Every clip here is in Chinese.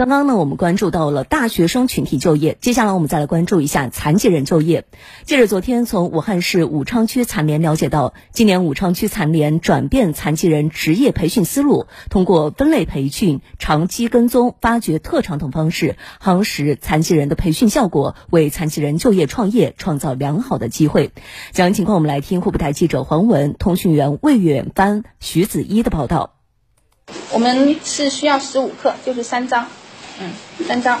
刚刚呢，我们关注到了大学生群体就业，接下来我们再来关注一下残疾人就业。记者昨天从武汉市武昌区残联了解到，今年武昌区残联转变残疾人职业培训思路，通过分类培训、长期跟踪、发掘特长等方式，夯实残疾人的培训效果，为残疾人就业创业创造良好的机会。详细情况，我们来听湖北台记者黄文、通讯员魏远帆、徐子一的报道。我们是需要十五克，就是三张。嗯，三张。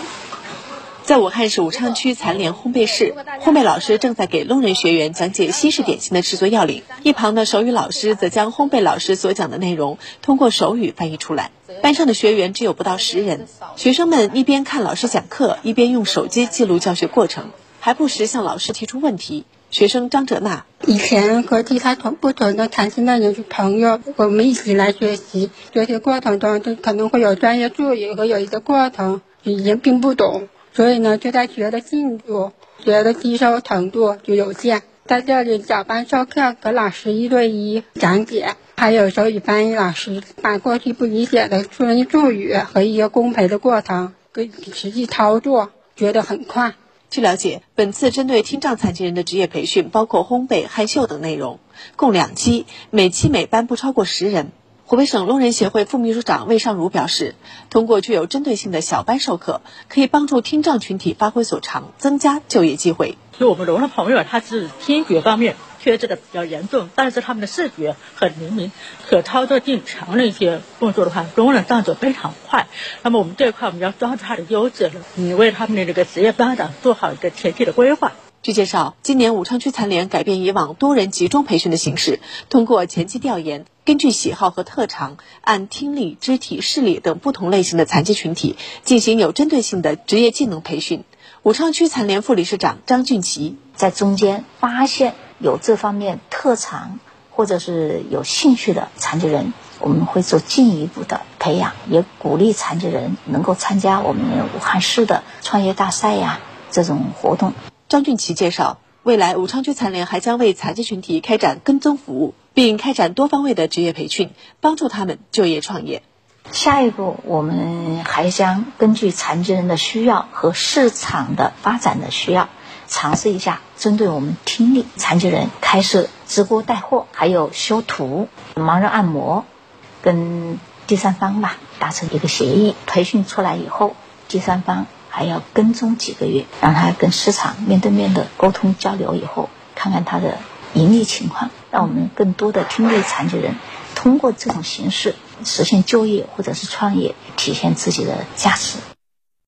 在武汉市武昌区残联烘焙室，烘焙老师正在给聋人学员讲解西式点心的制作要领，一旁的手语老师则将烘焙老师所讲的内容通过手语翻译出来。班上的学员只有不到十人，学生们一边看老师讲课，一边用手机记录教学过程，还不时向老师提出问题。学生张哲娜以前和其他同不同的残疾的人是朋友，我们一起来学习，学习过程中就可能会有专业助理和有一个过程，语言并不懂，所以呢就在学的进度、学的吸收程度就有限。在这里小班授课，和老师一对一讲解，还有手语翻译老师把过去不理解的专业术语和一个工培的过程跟实际操作，觉得很快。据了解，本次针对听障残疾人的职业培训包括烘焙、害羞等内容，共两期，每期每班不超过十人。湖北省聋人协会副秘书长魏尚儒表示，通过具有针对性的小班授课，可以帮助听障群体发挥所长，增加就业机会。就我们聋的朋友，他是听觉方面。缺失的比较严重，但是他们的视觉很灵敏，可操作性强的一些动作的话，容忍动作非常快。那么我们这一块我们要抓住他的优势，你，为他们的这个职业发展做好一个前期的规划。据介绍，今年武昌区残联改变以往多人集中培训的形式，通过前期调研，根据喜好和特长，按听力、肢体、视力等不同类型的残疾群体进行有针对性的职业技能培训。武昌区残联副理事长张俊奇在中间发现。有这方面特长或者是有兴趣的残疾人，我们会做进一步的培养，也鼓励残疾人能够参加我们武汉市的创业大赛呀这种活动。张俊奇介绍，未来武昌区残联还将为残疾群体开展跟踪服务，并开展多方位的职业培训，帮助他们就业创业。下一步，我们还将根据残疾人的需要和市场的发展的需要。尝试一下，针对我们听力残疾人开设直播带货，还有修图、盲人按摩，跟第三方吧达成一个协议。培训出来以后，第三方还要跟踪几个月，让他跟市场面对面的沟通交流以后，看看他的盈利情况，让我们更多的听力残疾人通过这种形式实现就业或者是创业，体现自己的价值。